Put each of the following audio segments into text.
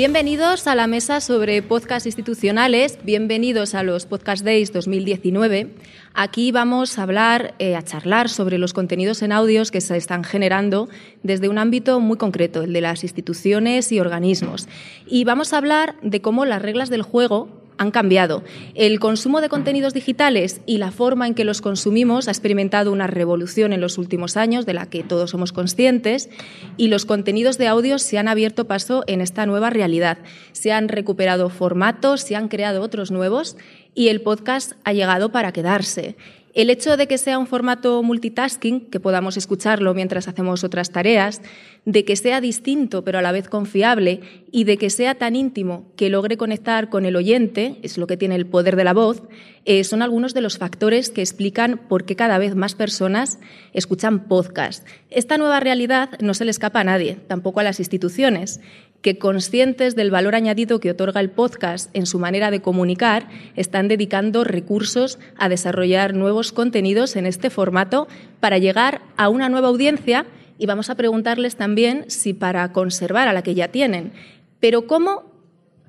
Bienvenidos a la mesa sobre podcast institucionales, bienvenidos a los Podcast Days 2019. Aquí vamos a hablar, eh, a charlar sobre los contenidos en audios que se están generando desde un ámbito muy concreto, el de las instituciones y organismos. Y vamos a hablar de cómo las reglas del juego han cambiado. El consumo de contenidos digitales y la forma en que los consumimos ha experimentado una revolución en los últimos años de la que todos somos conscientes y los contenidos de audio se han abierto paso en esta nueva realidad. Se han recuperado formatos, se han creado otros nuevos y el podcast ha llegado para quedarse. El hecho de que sea un formato multitasking, que podamos escucharlo mientras hacemos otras tareas, de que sea distinto pero a la vez confiable y de que sea tan íntimo que logre conectar con el oyente, es lo que tiene el poder de la voz, eh, son algunos de los factores que explican por qué cada vez más personas escuchan podcast. Esta nueva realidad no se le escapa a nadie, tampoco a las instituciones que conscientes del valor añadido que otorga el podcast en su manera de comunicar, están dedicando recursos a desarrollar nuevos contenidos en este formato para llegar a una nueva audiencia y vamos a preguntarles también si para conservar a la que ya tienen. Pero ¿cómo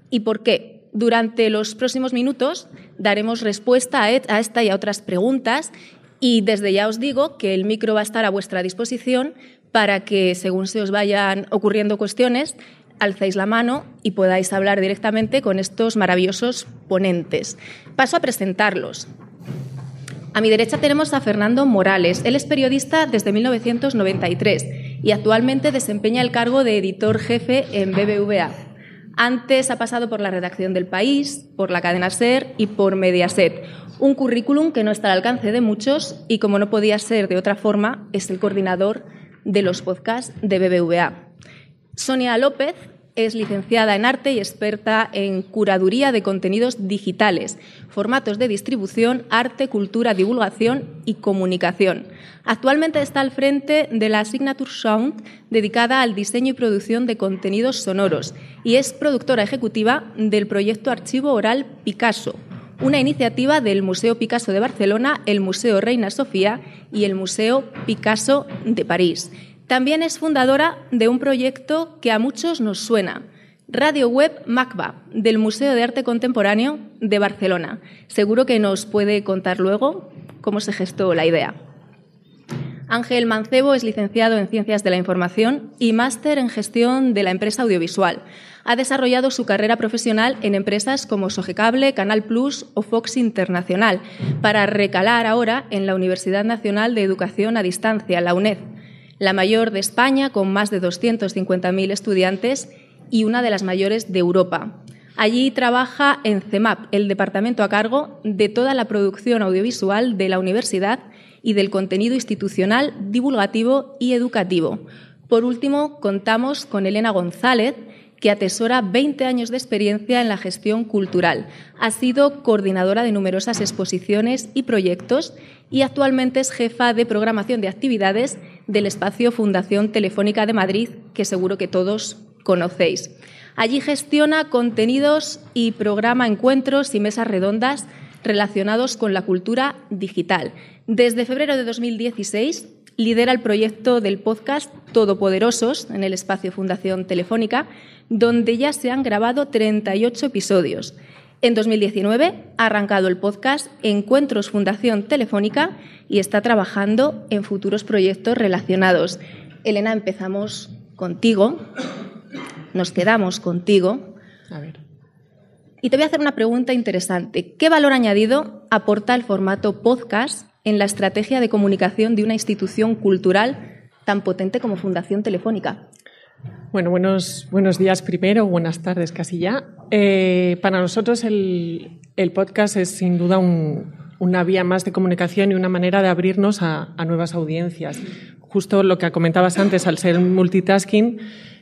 y por qué? Durante los próximos minutos daremos respuesta a esta y a otras preguntas y desde ya os digo que el micro va a estar a vuestra disposición para que, según se os vayan ocurriendo cuestiones, alcéis la mano y podáis hablar directamente con estos maravillosos ponentes. Paso a presentarlos. A mi derecha tenemos a Fernando Morales. Él es periodista desde 1993 y actualmente desempeña el cargo de editor jefe en BBVA. Antes ha pasado por la redacción del País, por la cadena SER y por Mediaset. Un currículum que no está al alcance de muchos y, como no podía ser de otra forma, es el coordinador de los podcasts de BBVA. Sonia López es licenciada en arte y experta en curaduría de contenidos digitales, formatos de distribución, arte, cultura, divulgación y comunicación. Actualmente está al frente de la Signature Sound, dedicada al diseño y producción de contenidos sonoros, y es productora ejecutiva del proyecto Archivo Oral Picasso, una iniciativa del Museo Picasso de Barcelona, el Museo Reina Sofía y el Museo Picasso de París. También es fundadora de un proyecto que a muchos nos suena, Radio Web MACBA, del Museo de Arte Contemporáneo de Barcelona. Seguro que nos puede contar luego cómo se gestó la idea. Ángel Mancebo es licenciado en Ciencias de la Información y máster en Gestión de la Empresa Audiovisual. Ha desarrollado su carrera profesional en empresas como Sogecable, Canal Plus o Fox Internacional, para recalar ahora en la Universidad Nacional de Educación a Distancia, la UNED la mayor de España, con más de 250.000 estudiantes y una de las mayores de Europa. Allí trabaja en CEMAP, el departamento a cargo de toda la producción audiovisual de la universidad y del contenido institucional, divulgativo y educativo. Por último, contamos con Elena González, que atesora 20 años de experiencia en la gestión cultural. Ha sido coordinadora de numerosas exposiciones y proyectos y actualmente es jefa de programación de actividades del espacio Fundación Telefónica de Madrid, que seguro que todos conocéis. Allí gestiona contenidos y programa encuentros y mesas redondas relacionados con la cultura digital. Desde febrero de 2016 lidera el proyecto del podcast Todopoderosos en el espacio Fundación Telefónica, donde ya se han grabado 38 episodios. En 2019 ha arrancado el podcast Encuentros Fundación Telefónica y está trabajando en futuros proyectos relacionados. Elena, empezamos contigo, nos quedamos contigo. A ver. Y te voy a hacer una pregunta interesante. ¿Qué valor añadido aporta el formato podcast en la estrategia de comunicación de una institución cultural tan potente como Fundación Telefónica? Bueno, buenos, buenos días primero, buenas tardes casi ya. Eh, para nosotros el, podcast es sin duda una vía más de comunicación y una manera de abrirnos a, nuevas audiencias. Justo lo que comentabas antes, al ser multitasking,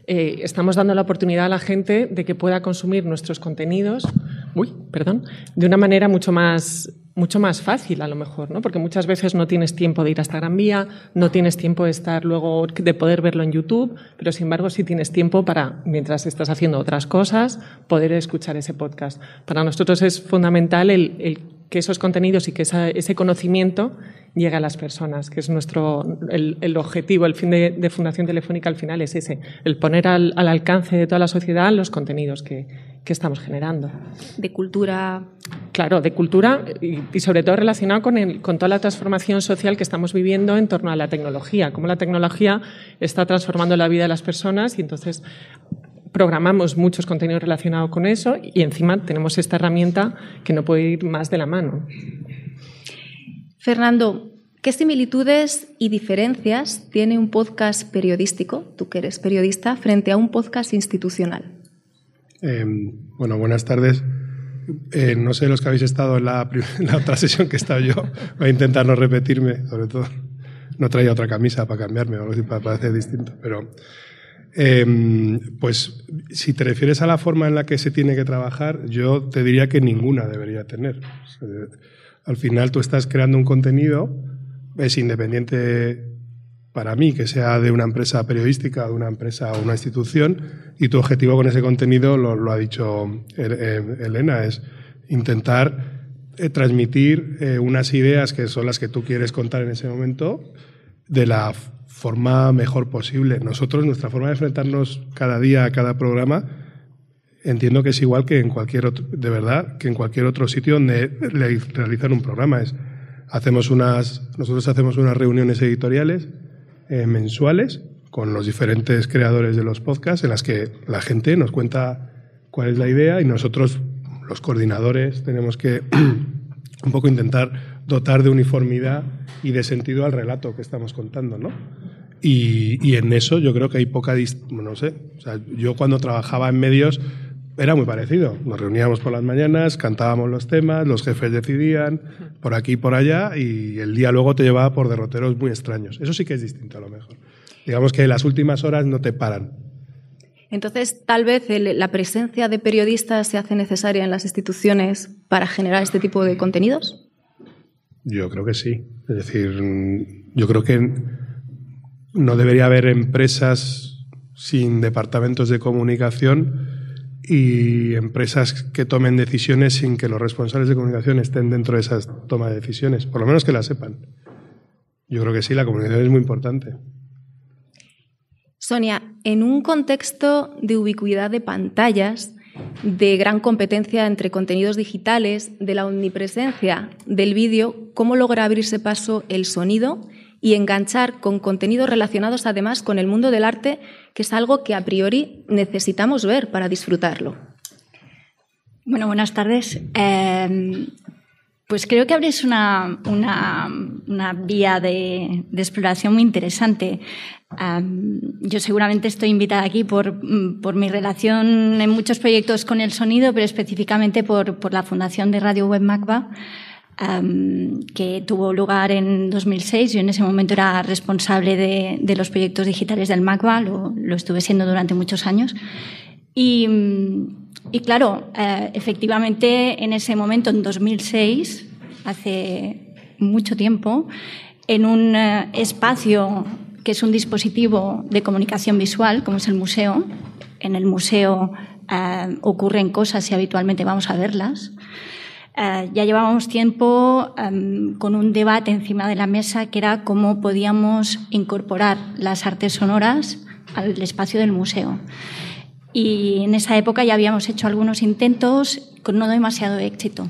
eh, estamos dando la oportunidad a la gente de que pueda consumir nuestros contenidos, uy, perdón, de una manera mucho más mucho más fácil a lo mejor, ¿no? Porque muchas veces no tienes tiempo de ir hasta Gran Vía, no tienes tiempo de estar luego de poder verlo en YouTube, pero sin embargo sí tienes tiempo para, mientras estás haciendo otras cosas, poder escuchar ese podcast. Para nosotros es fundamental el, que esos contenidos y que ese conocimiento llegue a las personas, que es nuestro el, objetivo, el fin de, Fundación Telefónica al final es ese, el poner al, alcance de toda la sociedad los contenidos que, que, estamos generando. De cultura. Claro, de cultura y, sobre todo relacionado con, el, con toda la transformación social que estamos viviendo en torno a la tecnología, cómo la tecnología está transformando la vida de las personas y entonces programamos muchos contenidos relacionados con eso y encima tenemos esta herramienta que no puede ir más de la mano. Fernando, ¿qué similitudes y diferencias tiene un podcast periodístico, tú que eres periodista, frente a un podcast institucional? Em, bueno, buenas tardes. Eh, no sé los que habéis estado en la, otra sesión que he estado yo. Voy a intentar no repetirme, sobre todo. No traía otra camisa para cambiarme o algo así para parecer distinto. Pero Em, pues si te refieres a la forma en la que se tiene que trabajar, yo te diría que ninguna debería tener. Al final tú estás creando un contenido, es independiente para mí que sea de una empresa periodística, de una empresa o una institución, y tu objetivo con ese contenido, lo, ha dicho Elena, es intentar eh, transmitir eh, unas ideas que son las que tú quieres contar en ese momento de la forma mejor posible. Nosotros, nuestra forma de enfrentarnos cada día a cada programa, entiendo que es igual que en cualquier otro, de verdad, que en cualquier otro sitio donde realizan un programa. Es, hacemos unas, nosotros hacemos unas reuniones editoriales eh, mensuales con los diferentes creadores de los podcasts en las que la gente nos cuenta cuál es la idea y nosotros, los coordinadores, tenemos que un poco intentar dotar de uniformidad y de sentido al relato que estamos contando, ¿no? Y, en eso yo creo que hay poca... No sé, yo cuando trabajaba en medios era muy parecido. Nos reuníamos por las mañanas, cantábamos los temas, los jefes decidían por aquí y por allá y el día luego te llevaba por derroteros muy extraños. Eso sí que es distinto a lo mejor. Digamos que las últimas horas no te paran. Entonces, tal vez la presencia de periodistas se hace necesaria en las instituciones para generar este tipo de contenidos. Yo creo que sí. Es decir, yo creo que no debería haber empresas sin departamentos de comunicación y empresas que tomen decisiones sin que los responsables de comunicación estén dentro de esas tomas de decisiones, por lo menos que las sepan. Yo creo que sí, la comunicación es muy importante. Sonia, en un contexto de ubicuidad de pantallas, de gran competencia entre contenidos digitales, de la omnipresencia del vídeo, ¿cómo logra abrirse paso el sonido y enganchar con contenidos relacionados además con el mundo del arte, que es algo que a priori necesitamos ver para disfrutarlo? Bueno, buenas tardes. Em, pues creo que abres una, vía de, exploración muy interesante. yo seguramente estoy invitada aquí por, mi relación en muchos proyectos con el sonido, pero específicamente por, la Fundación de Radio Web MACBA, que tuvo lugar en 2006. Yo en ese momento era responsable de, los proyectos digitales del MACBA, lo, lo estuve siendo durante muchos años. Y, y claro, eh, efectivamente en ese momento, en 2006, hace mucho tiempo, en un eh, espacio que es un dispositivo de comunicación visual, como es el museo, en el museo eh, ocurren cosas y habitualmente vamos a verlas. Ya llevábamos tiempo con un debate encima de la mesa que era cómo podíamos incorporar las artes sonoras al espacio del museo. Y en esa época ya habíamos hecho algunos intentos con no demasiado éxito.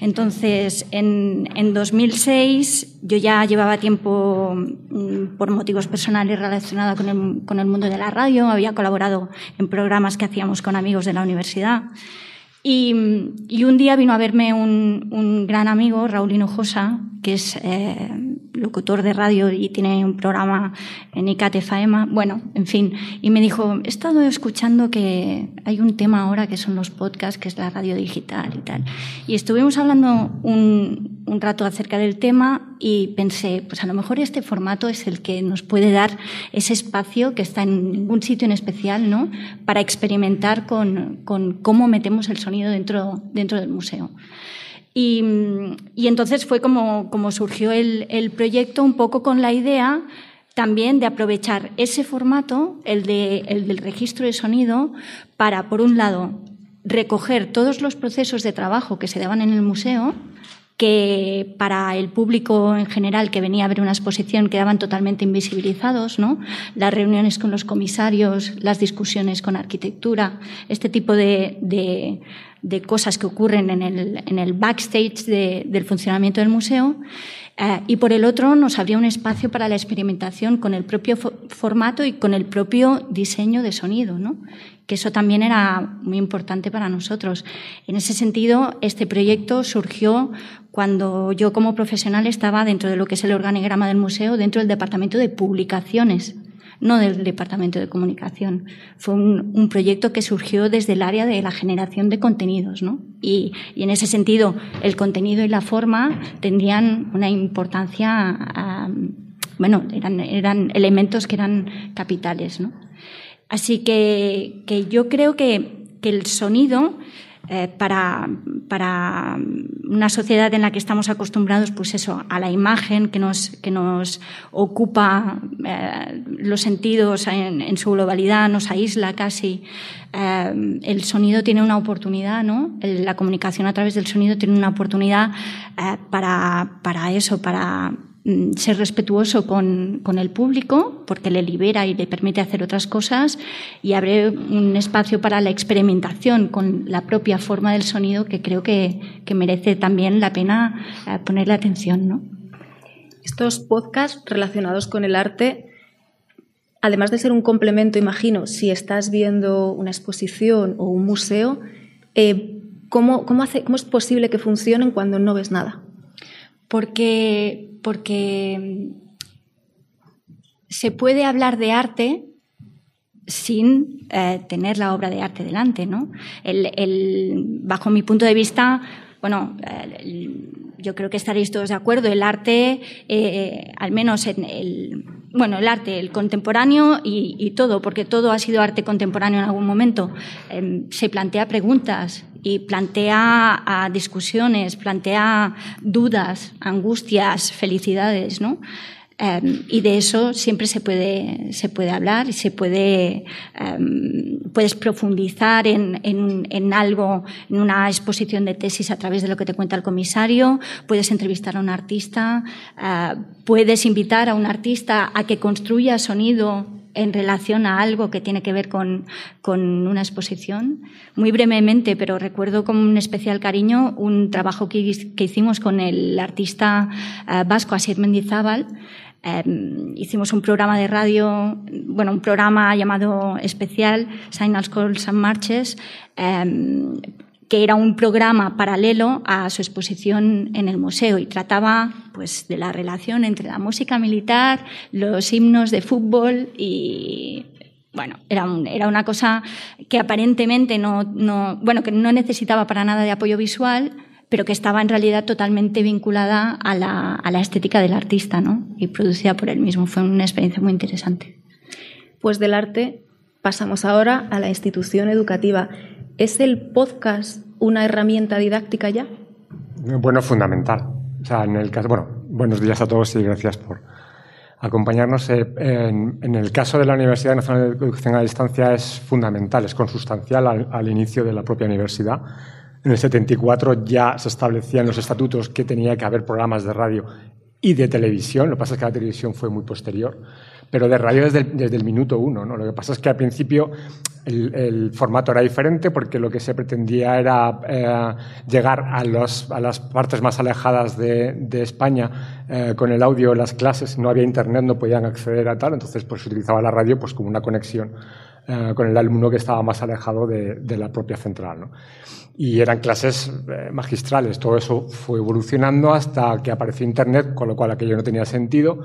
Entonces, en, en 2006 yo ya llevaba tiempo, mm, por motivos personales, el, con el mundo de la radio, había colaborado en programas que hacíamos con amigos de la universidad. Y, un día vino a verme un, un gran amigo, Raúl Hinojosa, que es eh, locutor de radio y tiene un programa en ICATE FAEMA, bueno, en fin, y me dijo, he estado escuchando que hay un tema ahora que son los podcasts, que es la radio digital y tal. Y estuvimos hablando un, rato acerca del tema y pensé, pues a lo mejor este formato es el que nos puede dar ese espacio que está en ningún sitio en especial, ¿no? Para experimentar con, cómo metemos el sonido dentro del museo. Y, entonces fue como, como surgió el, el, proyecto un poco con la idea también de aprovechar ese formato, el, de, el del registro de sonido, para, por un lado, recoger todos los procesos de trabajo que se daban en el museo que para el público en general que venía a ver una exposición quedaban totalmente invisibilizados, ¿no? Las reuniones con los comisarios, las discusiones con arquitectura, este tipo de, de, cosas que ocurren en el, en el backstage del funcionamiento del museo. Eh, y por el otro nos abría un espacio para la experimentación con el propio formato y con el propio diseño de sonido, ¿no? que eso también era muy importante para nosotros. En ese sentido, este proyecto surgió cuando yo como profesional estaba dentro de lo que es el organigrama del museo, dentro del departamento de publicaciones, no del departamento de comunicación. Fue un, proyecto que surgió desde el área de la generación de contenidos, ¿no? Y, en ese sentido, el contenido y la forma tendrían una importancia, bueno, eran, eran elementos que eran capitales, ¿no? Así que, yo creo que, el sonido eh, para, una sociedad en la que estamos acostumbrados, pues eso, a la imagen que nos, que nos ocupa eh, los sentidos en, su globalidad, nos aísla casi. Eh, el sonido tiene una oportunidad, ¿no? La comunicación a través del sonido tiene una oportunidad para, para eso, para ser respetuoso con, el público, porque le libera y le permite hacer otras cosas, y abre un espacio para la experimentación con la propia forma del sonido que creo que, merece también la pena eh, ponerle atención. ¿no? Estos podcasts relacionados con el arte, además de ser un complemento, imagino, si estás viendo una exposición o un museo, eh, ¿cómo, hace, ¿cómo es posible que funcionen cuando no ves nada? Porque porque se puede hablar de arte sin eh, tener la obra de arte delante, ¿no? bajo mi punto de vista, bueno, yo creo que estaréis todos de acuerdo, el arte, eh, al menos en el, bueno, el arte, el contemporáneo y, todo, porque todo ha sido arte contemporáneo en algún momento, em, se plantea preguntas y plantea discusiones, plantea dudas, angustias, felicidades, ¿no? Em, y de eso siempre se puede, se puede hablar y se puede, em, puedes profundizar en, en, en, algo, en una exposición de tesis a través de lo que te cuenta el comisario, puedes entrevistar a un artista, uh, puedes invitar a un artista a que construya sonido en relación a algo que tiene que ver con, con, una exposición. Muy brevemente, pero recuerdo con un especial cariño un trabajo que, que hicimos con el artista uh, vasco Asier Mendizábal, Em, hicimos un programa de radio, bueno, un programa llamado especial, Signals, Calls and Marches, em, que era un programa paralelo a su exposición en el museo y trataba pues, de la relación entre la música militar, los himnos de fútbol y bueno, era, era una cosa que aparentemente no, no, bueno, que no necesitaba para nada de apoyo visual, pero que estaba en realidad totalmente vinculada a la, a la estética del artista ¿no? y producida por él mismo. Fue una experiencia muy interesante. Pues del arte pasamos ahora a la institución educativa. ¿Es el podcast una herramienta didáctica ya? Bueno, fundamental. O sea, en el caso, bueno, buenos días a todos y gracias por acompañarnos. Eh, en, el caso de la Universidad Nacional de Educación a Distancia es fundamental, es consustancial al, al inicio de la propia universidad en el 74 ya se establecían los estatutos que tenía que haber programas de radio y de televisión. Lo que pasa es que la televisión fue muy posterior, pero de radio desde el, desde el minuto uno. ¿no? Lo que pasa es que al principio el, formato era diferente porque lo que se pretendía era eh, llegar a, los, a, las partes más alejadas de, de España eh, con el audio, las clases. No había internet, no podían acceder a tal, entonces pues, se utilizaba la radio pues, como una conexión eh, con el alumno que estaba más alejado de, de la propia central. ¿no? y eran clases eh, magistrales. Todo eso fue evolucionando hasta que apareció Internet, con lo cual aquello no tenía sentido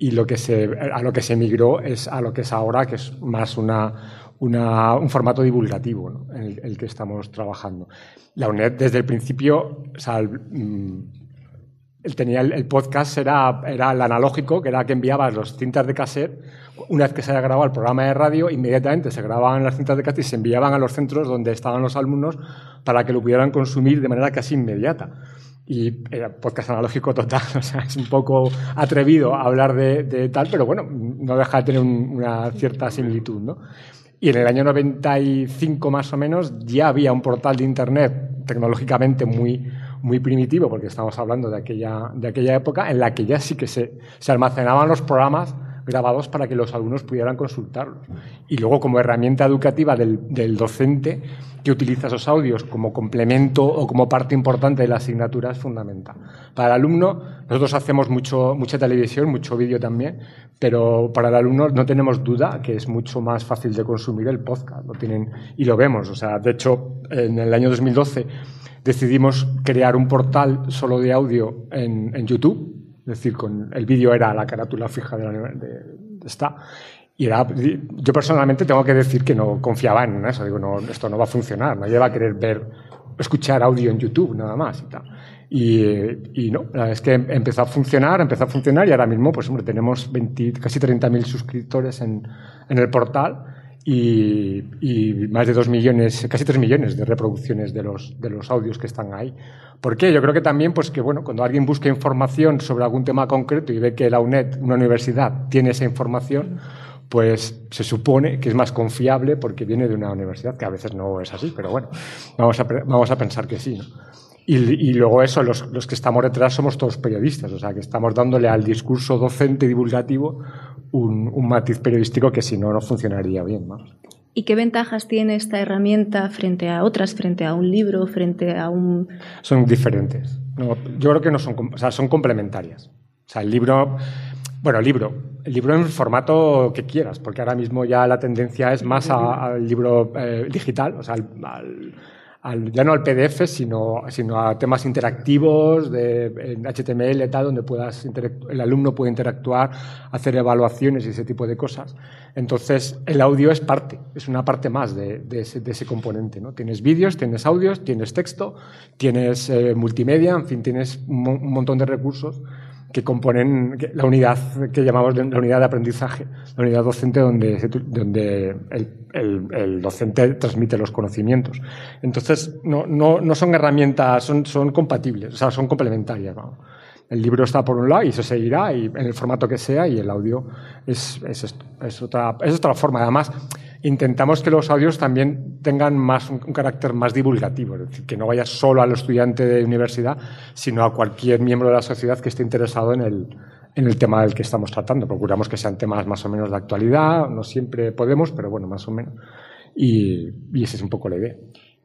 y lo que se, a lo que se migró es a lo que es ahora, que es más una, una, un formato divulgativo en el, que estamos trabajando. La UNED desde el principio, mm, el, tenía el, podcast era, era el analógico, que era que enviabas los cintas de cassette una vez que se había grabado el programa de radio, inmediatamente se grababan las cintas de cassette y se enviaban a los centros donde estaban los alumnos para que lo pudieran consumir de manera casi inmediata. Y era podcast analógico total, o sea, es un poco atrevido hablar de, de tal, pero bueno, no deja de tener un, una cierta similitud, ¿no? Y en el año 95 más o menos ya había un portal de Internet tecnológicamente muy, muy primitivo, porque estamos hablando de aquella, de aquella época, en la que ya sí que se, se almacenaban los programas grabados para que los alumnos pudieran consultarlos. Y luego, como herramienta educativa del, docente que utiliza esos audios como complemento o como parte importante de la asignatura es fundamental. Para el alumno, nosotros hacemos mucho, mucha televisión, mucho vídeo también, pero para el alumno no tenemos duda que es mucho más fácil de consumir el podcast. Lo tienen, y lo vemos. O sea, de hecho, en el año 2012 decidimos crear un portal solo de audio en, en YouTube es decir, con el vídeo era la carátula fija de, la, de, esta. Y era, yo personalmente tengo que decir que no confiaba en eso. Digo, no, esto no va a funcionar. Nadie va a querer ver, escuchar audio en YouTube nada más y tal. Y, y no, es que empezó a funcionar, empezó a funcionar y ahora mismo, pues hombre, tenemos 20, casi 30.000 suscriptores en, en el portal y, más de 2 millones, casi 3 millones de reproducciones de los, de los audios que están ahí. ¿Por qué? Yo creo que también, pues que bueno, cuando alguien busca información sobre algún tema concreto y ve que la UNED, una universidad, tiene esa información, pues se supone que es más confiable porque viene de una universidad, que a veces no es así, pero bueno, vamos a, vamos a pensar que sí. ¿no? Y, y, luego eso, los, los, que estamos detrás somos todos periodistas, o sea, que estamos dándole al discurso docente divulgativo un, un matiz periodístico que si no, no funcionaría bien. ¿no? ¿Y qué ventajas tiene esta herramienta frente a otras, frente a un libro, frente a un...? Son diferentes. No, yo creo que no son, o sea, son complementarias. O sea, el libro, bueno, el libro, el libro en formato que quieras, porque ahora mismo ya la tendencia es más al libro eh, digital, o sea, al, al ya no al PDF, sino, sino a temas interactivos de en HTML, tal, donde puedas el alumno puede interactuar, hacer evaluaciones y ese tipo de cosas. Entonces, el audio es parte, es una parte más de, de, ese, componente. ¿no? Tienes vídeos, tienes audios, tienes texto, tienes eh, multimedia, en fin, tienes un montón de recursos que componen la unidad que llamamos la unidad de aprendizaje, la unidad docente donde, donde el, el, docente transmite los conocimientos. Entonces, no, no, no son herramientas, son, son compatibles, o sea, son complementarias. El libro está por un lado y eso seguirá y en el formato que sea y el audio es, es, es, otra, es otra forma. Además, intentamos que los audios también tengan más un, carácter más divulgativo, es decir, que no vaya solo al estudiante de universidad, sino a cualquier miembro de la sociedad que esté interesado en el, en el tema del que estamos tratando. Procuramos que sean temas más o menos de actualidad, no siempre podemos, pero bueno, más o menos. Y, y esa es un poco la idea.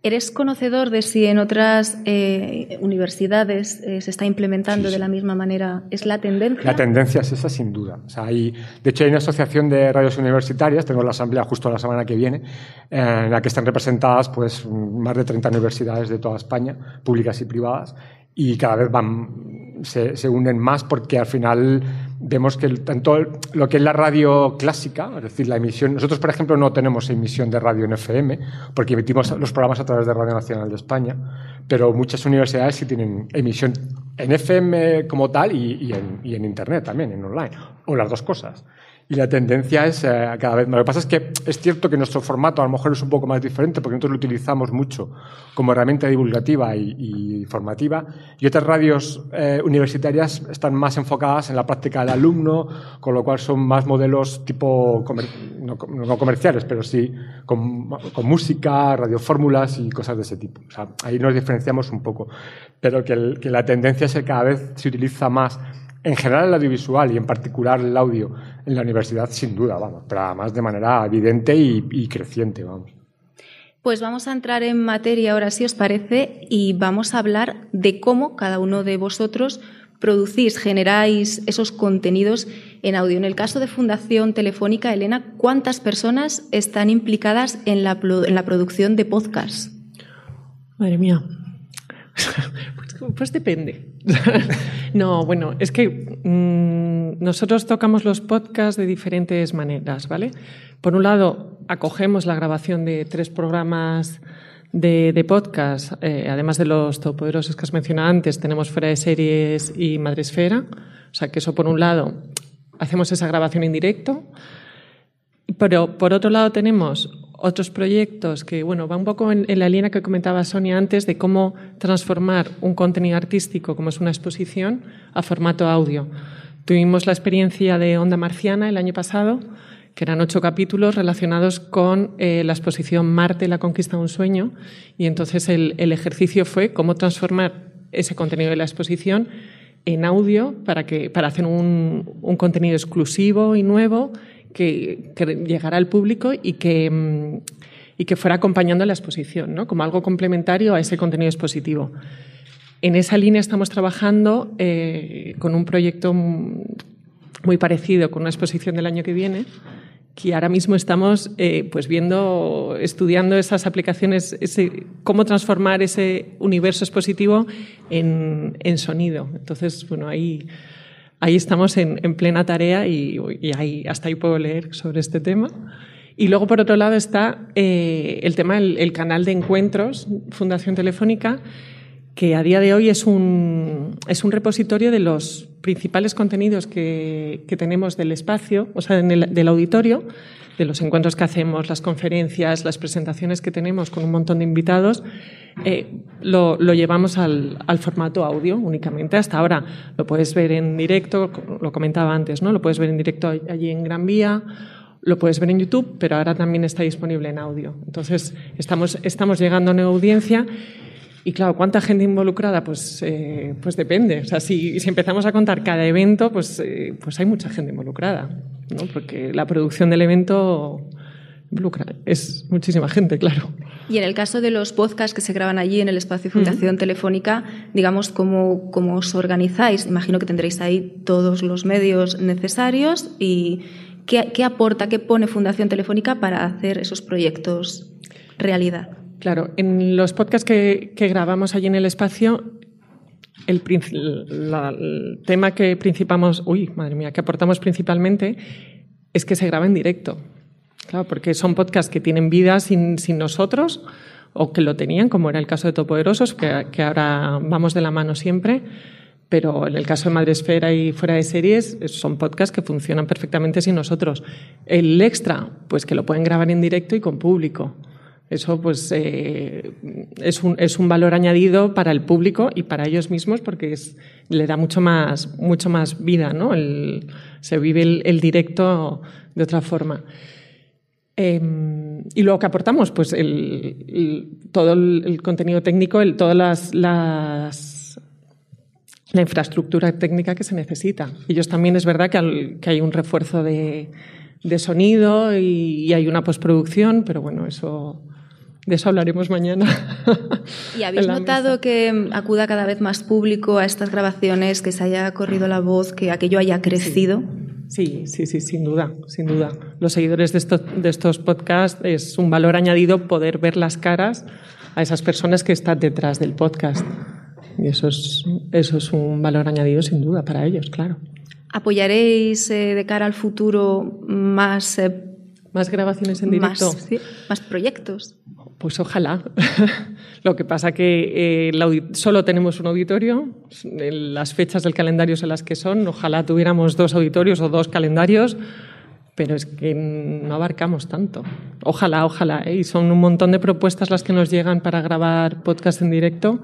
¿Eres conocedor de si en otras eh, universidades eh, se está implementando sí, sí. de la misma manera? ¿Es la tendencia? La tendencia es esa, sin duda. O sea, hay, de hecho, hay una asociación de radios universitarias, tengo la asamblea justo la semana que viene, eh, en la que están representadas pues, más de 30 universidades de toda España, públicas y privadas, y cada vez van, se, se, unen más porque al final vemos que tanto lo que es la radio clásica, es decir, la emisión, nosotros por ejemplo no tenemos emisión de radio en FM porque emitimos los programas a través de Radio Nacional de España, pero muchas universidades sí tienen emisión en FM como tal y, y, en, y en Internet también, en online, o las dos cosas. Y la tendencia es eh, cada vez más. Lo que pasa es que es cierto que nuestro formato a lo mejor es un poco más diferente porque nosotros lo utilizamos mucho como herramienta divulgativa y, formativa y otras radios eh, universitarias están más enfocadas en la práctica del alumno, con lo cual son más modelos tipo, no, no, comerciales, pero sí con, música, radiofórmulas y cosas de ese tipo. O sea, ahí nos diferenciamos un poco. Pero que, que la tendencia es que cada vez se utiliza más en general el audiovisual y en particular el audio en la universidad, sin duda, vamos, pero además de manera evidente y, y, creciente, vamos. Pues vamos a entrar en materia ahora, si os parece, y vamos a hablar de cómo cada uno de vosotros producís, generáis esos contenidos en audio. En el caso de Fundación Telefónica, Elena, ¿cuántas personas están implicadas en la, en la producción de podcast? Madre mía. Pues, depende. no, bueno, es que mmm, nosotros tocamos los podcasts de diferentes maneras, ¿vale? Por un lado, acogemos la grabación de tres programas de, de podcast, eh, además de los todopoderosos que has mencionado antes, tenemos Fuera de Series y Madresfera. O sea, que eso por un lado, hacemos esa grabación en directo. Pero por otro lado tenemos otros proyectos que, bueno, va un poco en, la línea que comentaba Sonia antes de cómo transformar un contenido artístico, como es una exposición, a formato audio. Tuvimos la experiencia de Onda Marciana el año pasado, que eran ocho capítulos relacionados con eh, la exposición Marte, la conquista de un sueño. Y entonces el, ejercicio fue cómo transformar ese contenido de la exposición en audio para, que, para hacer un, contenido exclusivo y nuevo que, llegara al público y que, mm, y que fuera acompañando la exposición, ¿no? como algo complementario a ese contenido expositivo. En esa línea estamos trabajando eh, con un proyecto muy parecido, con una exposición del año que viene, que ahora mismo estamos eh, pues viendo, estudiando esas aplicaciones, cómo transformar ese universo expositivo en, en sonido. Entonces, bueno, ahí, ahí estamos en, en plena tarea y, y, ahí, hasta ahí puedo leer sobre este tema. Y luego, por otro lado, está eh, el tema del el canal de encuentros, Fundación Telefónica, que a día de hoy es un, es un repositorio de los principales contenidos que, que tenemos del espacio, o sea, del auditorio, de los encuentros que hacemos, las conferencias, las presentaciones que tenemos con un montón de invitados, eh, lo, lo, llevamos al, al, formato audio únicamente. Hasta ahora lo puedes ver en directo, lo comentaba antes, ¿no? Lo puedes ver en directo allí en Gran Vía, lo puedes ver en YouTube, pero ahora también está disponible en audio. Entonces, estamos, estamos llegando a una audiencia y claro, ¿cuánta gente involucrada? Pues, eh, pues depende. O sea, si, si, empezamos a contar cada evento, pues, eh, pues hay mucha gente involucrada, ¿no? Porque la producción del evento involucra, es muchísima gente, claro. Y en el caso de los podcasts que se graban allí en el espacio Fundación Telefónica, digamos, ¿cómo, ¿cómo os organizáis? Imagino que tendréis ahí todos los medios necesarios y ¿qué, qué aporta, qué pone Fundación Telefónica para hacer esos proyectos realidad? Claro, en los podcasts que, grabamos allí en el espacio, el, tema que principamos, uy, madre mía, que aportamos principalmente es que se graba en directo. Claro, porque son podcasts que tienen vida sin, nosotros o que lo tenían, como era el caso de Topoderosos, que, que ahora vamos de la mano siempre. Pero en el caso de Madresfera y Fuera de Series, son podcasts que funcionan perfectamente sin nosotros. El extra, pues que lo pueden grabar en directo y con público. Eso pues, eh, es, un, es, un, valor añadido para el público y para ellos mismos porque es, le da mucho más, mucho más vida, ¿no? El, se vive el, directo de otra forma. Em, y luego que aportamos, pues todo el, contenido técnico, todas las, las, la infraestructura técnica que se necesita. Ellos también es verdad que, que hay un refuerzo de, de sonido y, hay una postproducción, pero bueno, eso de eso hablaremos mañana. ¿Y habéis notado que acuda cada vez más público a estas grabaciones, que se haya corrido la voz, que aquello haya crecido? Sí, sí, sí, sin duda, sin duda. Los seguidores de estos, de estos podcasts es un valor añadido poder ver las caras a esas personas que están detrás del podcast. Y eso es, eso es un valor añadido sin duda para ellos, claro. ¿Apoyaréis eh, de cara al futuro más... Eh, más grabaciones en directo. Más, ¿sí? más proyectos. Pues ojalá. Lo que pasa que eh, solo tenemos un auditorio, las fechas del calendario son las que son, ojalá tuviéramos dos auditorios o dos calendarios, pero es que no abarcamos tanto. Ojalá, ojalá. ¿eh? Y son un montón de propuestas las que nos llegan para grabar podcast en directo,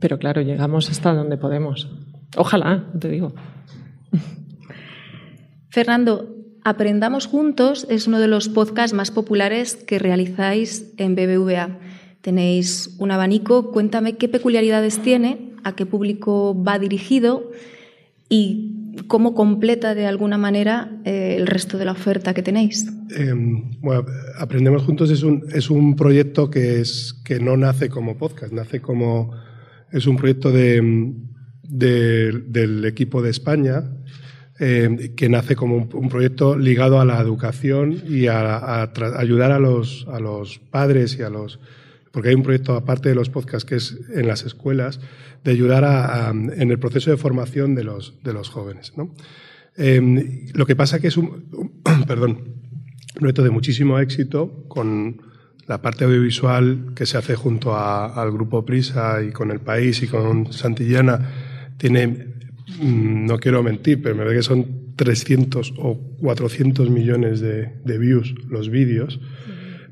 pero claro, llegamos hasta donde podemos. Ojalá, te digo. Fernando, Aprendamos Juntos es uno de los podcasts más populares que realizáis en BBVA. Tenéis un abanico, cuéntame qué peculiaridades tiene, a qué público va dirigido y cómo completa de alguna manera eh, el resto de la oferta que tenéis. Em, bueno, Aprendemos Juntos es un, es un proyecto que, es, que no nace como podcast, nace como. Es un proyecto de, del equipo de España eh, que nace como un, proyecto ligado a la educación y a, ayudar a los, a los padres y a los... Porque hay un proyecto, aparte de los podcasts, que es en las escuelas, de ayudar a, en el proceso de formación de los, de los jóvenes. ¿no? Em, lo que pasa que es un, perdón, un proyecto de muchísimo éxito con la parte audiovisual que se hace junto al Grupo Prisa y con El País y con Santillana tiene no quiero mentir, pero me ve que son 300 o 400 millones de, views los vídeos.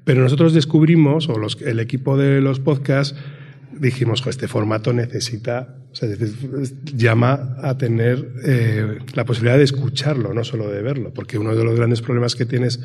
Pero nosotros descubrimos, o los, el equipo de los podcasts, dijimos, este formato necesita, o sea, llama a tener eh, la posibilidad de escucharlo, no solo de verlo, porque uno de los grandes problemas que tienes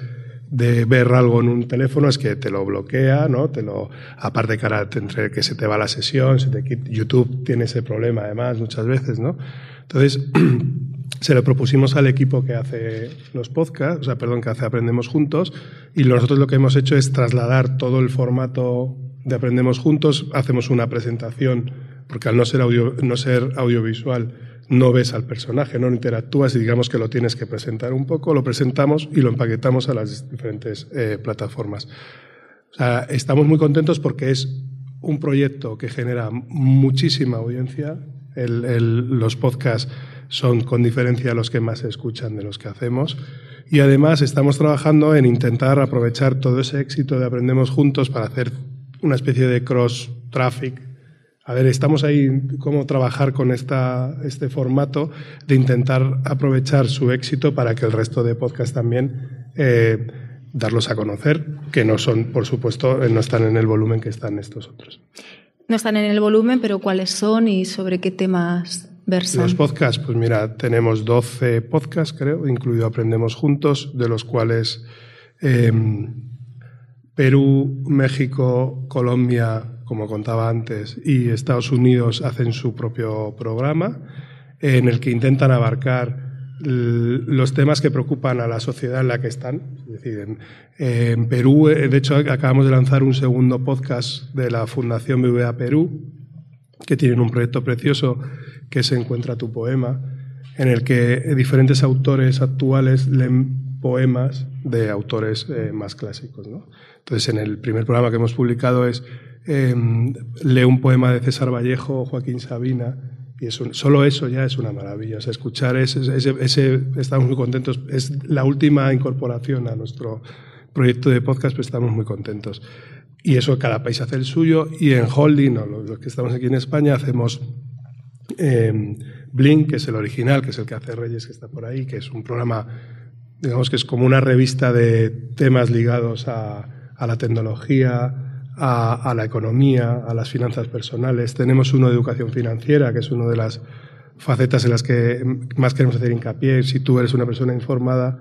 de ver algo en un teléfono es que te lo bloquea, ¿no? Te lo, aparte que entre que se te va la sesión, se te YouTube tiene ese problema además muchas veces, ¿no? Entonces, se lo propusimos al equipo que hace los podcasts, o sea, perdón, que hace Aprendemos Juntos, y nosotros lo que hemos hecho es trasladar todo el formato de Aprendemos Juntos, hacemos una presentación, porque al no ser, audio, no ser audiovisual, no ves al personaje, no interactúas y digamos que lo tienes que presentar un poco, lo presentamos y lo empaquetamos a las diferentes eh, plataformas. Estamos muy contentos porque es un proyecto que genera muchísima audiencia. Los podcasts son con diferencia los que más se escuchan de los que hacemos. Y además estamos trabajando en intentar aprovechar todo ese éxito de Aprendemos Juntos para hacer una especie de cross traffic. A ver, estamos ahí cómo trabajar con esta, este formato de intentar aprovechar su éxito para que el resto de podcasts también eh, darlos a conocer, que no son, por supuesto, no están en el volumen que están estos otros. No están en el volumen, pero ¿cuáles son y sobre qué temas versan? Los podcasts, pues mira, tenemos 12 podcasts, creo, incluido Aprendemos Juntos, de los cuales eh, Perú, México, Colombia, como contaba antes, y Estados Unidos hacen su propio programa en el que intentan abarcar los temas que preocupan a la sociedad en la que están. Es en, Perú, eh, de hecho, acabamos de lanzar un segundo podcast de la Fundación BBVA Perú, que tienen un proyecto precioso que se encuentra tu poema, en el que diferentes autores actuales leen poemas de autores eh, más clásicos. Entonces, en el primer programa que hemos publicado es eh, lee un poema de César Vallejo o Joaquín Sabina, y es solo eso ya es una maravilla. Escuchar ese, estamos muy contentos. Es la última incorporación a nuestro proyecto de podcast, pues estamos muy contentos. Y eso cada país hace el suyo, y en Holding, los que estamos aquí en España, hacemos eh, Blink, que es el original, que es el que hace Reyes, que está por ahí, que es un programa, digamos que es como una revista de temas ligados a, a la tecnología, a, la economía, a las finanzas personales. Tenemos uno de educación financiera, que es una de las facetas en las que más queremos hacer hincapié. Si tú eres una persona informada,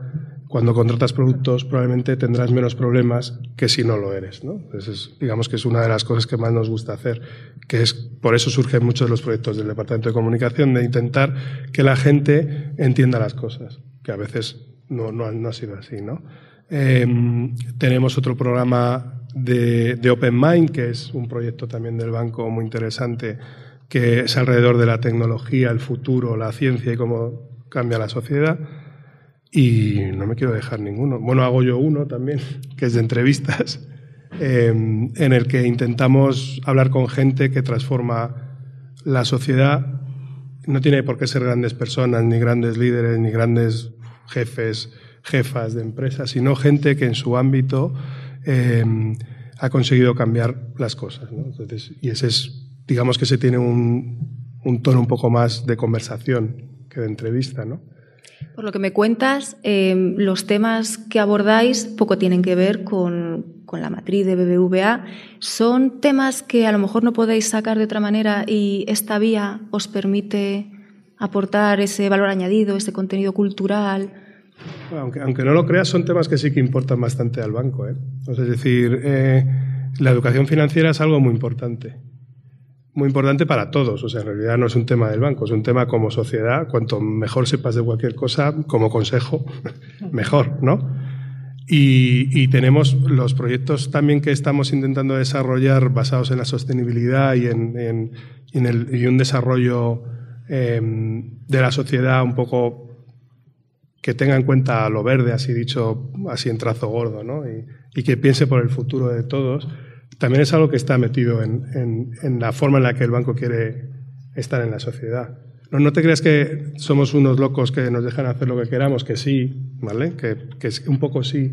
cuando contratas productos probablemente tendrás menos problemas que si no lo eres. ¿no? Entonces, digamos que es una de las cosas que más nos gusta hacer, que es por eso surgen muchos de los proyectos del Departamento de Comunicación, de intentar que la gente entienda las cosas, que a veces no, no, ha sido así. ¿no? Em, tenemos otro programa de, Open Mind, que es un proyecto también del banco muy interesante, que es alrededor de la tecnología, el futuro, la ciencia y cómo cambia la sociedad. Y no me quiero dejar ninguno. Bueno, hago yo uno también, que es de entrevistas, em, en el que intentamos hablar con gente que transforma la sociedad. No tiene por qué ser grandes personas, ni grandes líderes, ni grandes jefes jefas de empresas, sino gente que en su ámbito eh, ha conseguido cambiar las cosas. y ese es, digamos que se tiene un, tono un poco más de conversación que de entrevista, ¿no? Por lo que me cuentas, eh, los temas que abordáis poco tienen que ver con, la matriz de BBVA. ¿Son temas que a lo mejor no podéis sacar de otra manera y esta vía os permite aportar ese valor añadido, ese contenido cultural? Aunque, aunque, no lo creas, son temas que sí que importan bastante al banco. ¿eh? es decir, eh, la educación financiera es algo muy importante. Muy importante para todos. O sea, en realidad no es un tema del banco, es un tema como sociedad. Cuanto mejor sepas de cualquier cosa, como consejo, mejor, ¿no? Y, tenemos los proyectos también que estamos intentando desarrollar basados en la sostenibilidad y en, el, y un desarrollo eh, de la sociedad un poco que tenga en cuenta lo verde, así dicho, así en trazo gordo, ¿no? y, que piense por el futuro de todos, también es algo que está metido en, en, la forma en la que el banco quiere estar en la sociedad. No, no, te creas que somos unos locos que nos dejan hacer lo que queramos, que sí, ¿vale? Que, que un poco sí,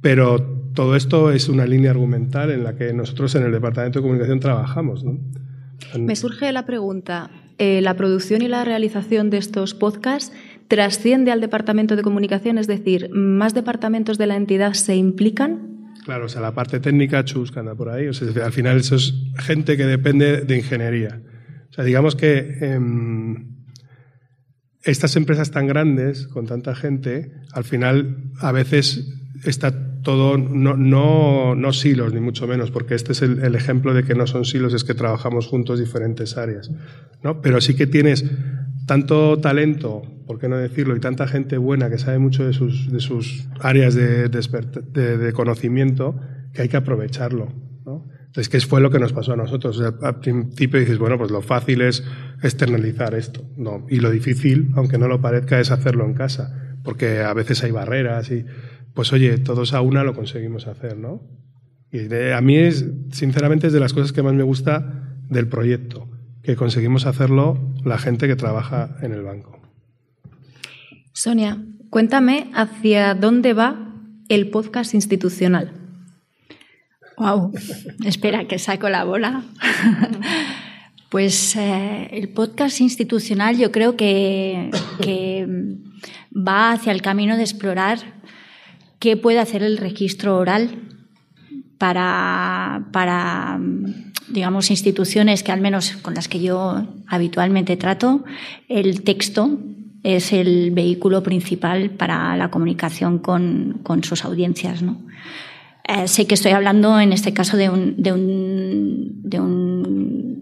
pero todo esto es una línea argumental en la que nosotros en el Departamento de Comunicación trabajamos. ¿no? Me surge la pregunta, eh, ¿la producción y la realización de estos podcasts trasciende al Departamento de Comunicación? Es decir, ¿más departamentos de la entidad se implican? Claro, o sea, la parte técnica, Chus, que anda por ahí. O sea, al final eso es gente que depende de ingeniería. O sea, digamos que em, estas empresas tan grandes, con tanta gente, al final a veces está todo, no, no, no silos, ni mucho menos, porque este es el, el, ejemplo de que no son silos, es que trabajamos juntos diferentes áreas. ¿no? Pero sí que tienes tanto talento, por qué no decirlo, y tanta gente buena que sabe mucho de sus, de sus áreas de, conocimiento, que hay que aprovecharlo. ¿no? Entonces, ¿qué fue lo que nos pasó a nosotros? Al principio dices, bueno, pues lo fácil es externalizar esto. No. Y lo difícil, aunque no lo parezca, es hacerlo en casa, porque a veces hay barreras y, pues oye, todos a una lo conseguimos hacer, ¿no? Y a mí es, sinceramente, es de las cosas que más me gusta del proyecto que conseguimos hacerlo la gente que trabaja en el banco. Sonia, cuéntame hacia dónde va el podcast institucional. Wow, espera que saco la bola. pues eh, el podcast institucional yo creo que, que va hacia el camino de explorar qué puede hacer el registro oral para, para digamos, instituciones que al menos con las que yo habitualmente trato, el texto es el vehículo principal para la comunicación con, con sus audiencias. ¿no? Eh, sé que estoy hablando en este caso de un, de un,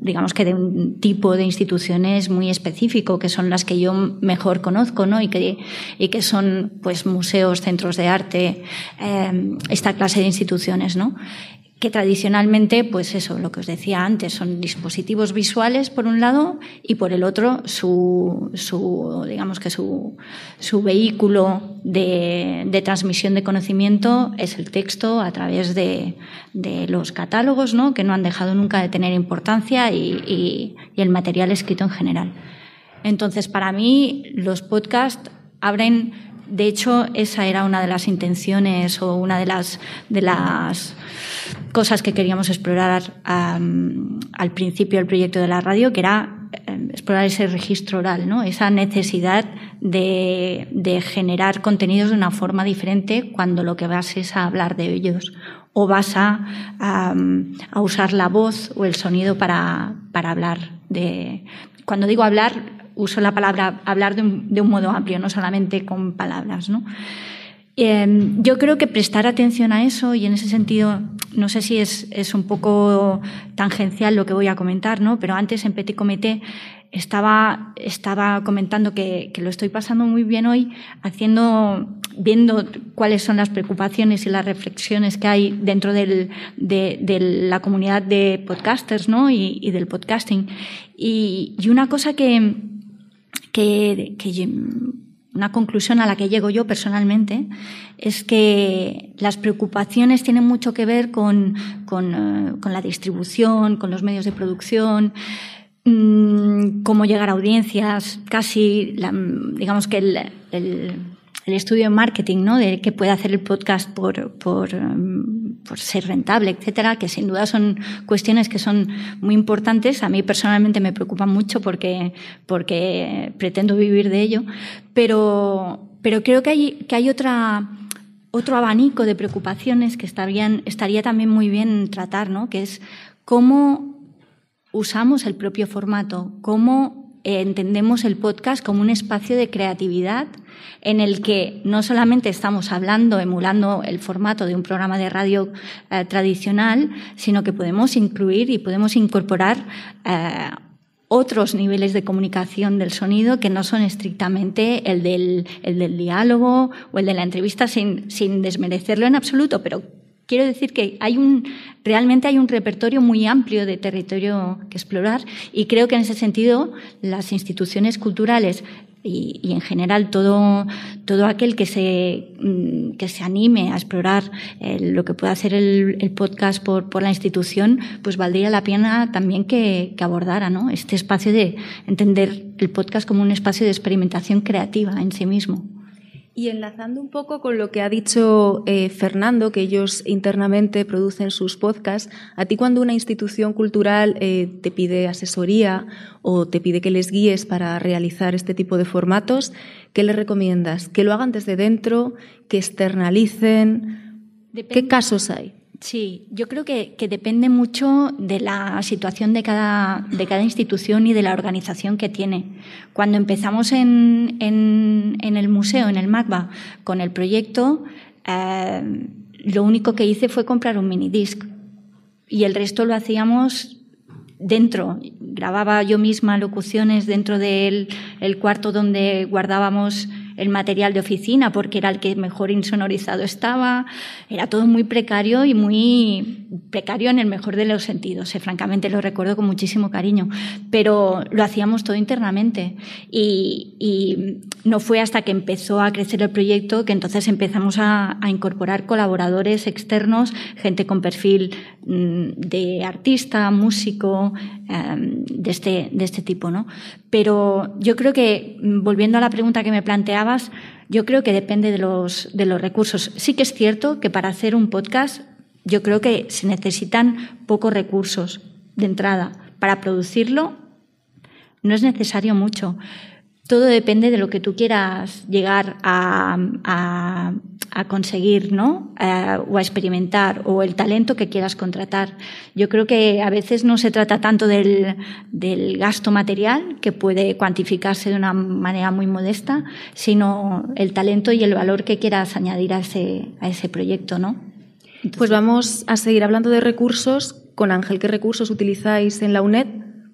digamos que de un tipo de instituciones muy específico, que son las que yo mejor conozco, ¿no? Y que, y que son, pues, museos, centros de arte, eh, esta clase de instituciones, ¿no? Que tradicionalmente, pues eso, lo que os decía antes, son dispositivos visuales por un lado y por el otro su, digamos que su, su vehículo de, transmisión de conocimiento es el texto a través de, los catálogos, ¿no? que no han dejado nunca de tener importancia y el material escrito en general. Entonces, para mí, los podcasts abren de hecho, esa era una de las intenciones o una de las, de las cosas que queríamos explorar al principio del proyecto de la radio, que era um, explorar ese registro oral, ¿no? esa necesidad de, de, generar contenidos de una forma diferente cuando lo que vas es a hablar de ellos o vas a, a usar la voz o el sonido para, para hablar de... Cuando digo hablar, uso la palabra hablar de un, de un modo amplio, no solamente con palabras. ¿no? Eh, yo creo que prestar atención a eso y en ese sentido, no sé si es, es un poco tangencial lo que voy a comentar, ¿no? pero antes en Petit Comité estaba, estaba comentando que, que, lo estoy pasando muy bien hoy haciendo, viendo cuáles son las preocupaciones y las reflexiones que hay dentro del, de, la comunidad de podcasters ¿no? y, y del podcasting. Y, y una cosa que, que, una conclusión a la que llego yo personalmente es que las preocupaciones tienen mucho que ver con, con, con la distribución, con los medios de producción, mmm, cómo llegar a audiencias, casi, digamos que el, el estudio de marketing, ¿no? De qué puede hacer el podcast por, por, um, por, ser rentable, etcétera, que sin duda son cuestiones que son muy importantes. A mí personalmente me preocupan mucho porque, porque pretendo vivir de ello, pero, pero creo que hay, que hay otra, otro abanico de preocupaciones que estaría también muy bien tratar, ¿no? Que es cómo usamos el propio formato, cómo entendemos el podcast como un espacio de creatividad en el que no solamente estamos hablando, emulando el formato de un programa de radio eh, tradicional, sino que podemos incluir y podemos incorporar eh, otros niveles de comunicación del sonido que no son estrictamente el del, el del diálogo o el de la entrevista sin, sin desmerecerlo en absoluto, pero Quiero decir que hay un, realmente hay un repertorio muy amplio de territorio que explorar y creo que en ese sentido las instituciones culturales y, en general todo, todo aquel que se, mm, que se anime a explorar eh, lo que puede hacer el, el podcast por, por, la institución, pues valdría la pena también que, que abordara ¿no? este espacio de entender el podcast como un espacio de experimentación creativa en sí mismo. Y enlazando un poco con lo que ha dicho eh, Fernando, que ellos internamente producen sus podcasts, a ti cuando una institución cultural eh, te pide asesoría o te pide que les guíes para realizar este tipo de formatos, ¿qué les recomiendas? ¿Que lo hagan desde dentro? ¿Que externalicen? Depende. ¿Qué casos hay? Sí, yo creo que, depende mucho de la situación de cada, de cada institución y de la organización que tiene. Cuando empezamos en, en, el museo, en el MACBA, con el proyecto, eh, lo único que hice fue comprar un minidisc y el resto lo hacíamos dentro. Grababa yo misma locuciones dentro del el cuarto donde guardábamos el material de oficina porque era el que mejor insonorizado estaba. Era todo muy precario y muy precario en el mejor de los sentidos. Eh, francamente lo recuerdo con muchísimo cariño, pero lo hacíamos todo internamente y, no fue hasta que empezó a crecer el proyecto que entonces empezamos a, incorporar colaboradores externos, gente con perfil mm, de artista, músico, em, de, este, de este tipo. ¿no? Pero yo creo que, mm, volviendo a la pregunta que me yo creo que depende de los, de los recursos. Sí que es cierto que para hacer un podcast yo creo que se necesitan pocos recursos de entrada. Para producirlo no es necesario mucho. Todo depende de lo que tú quieras llegar a, a, conseguir, ¿no? Eh, o a experimentar, o el talento que quieras contratar. Yo creo que a veces no se trata tanto del, del gasto material, que puede cuantificarse de una manera muy modesta, sino el talento y el valor que quieras añadir a ese, a ese proyecto, ¿no? Pues vamos a seguir hablando de recursos. Con Ángel, ¿qué recursos utilizáis en la UNED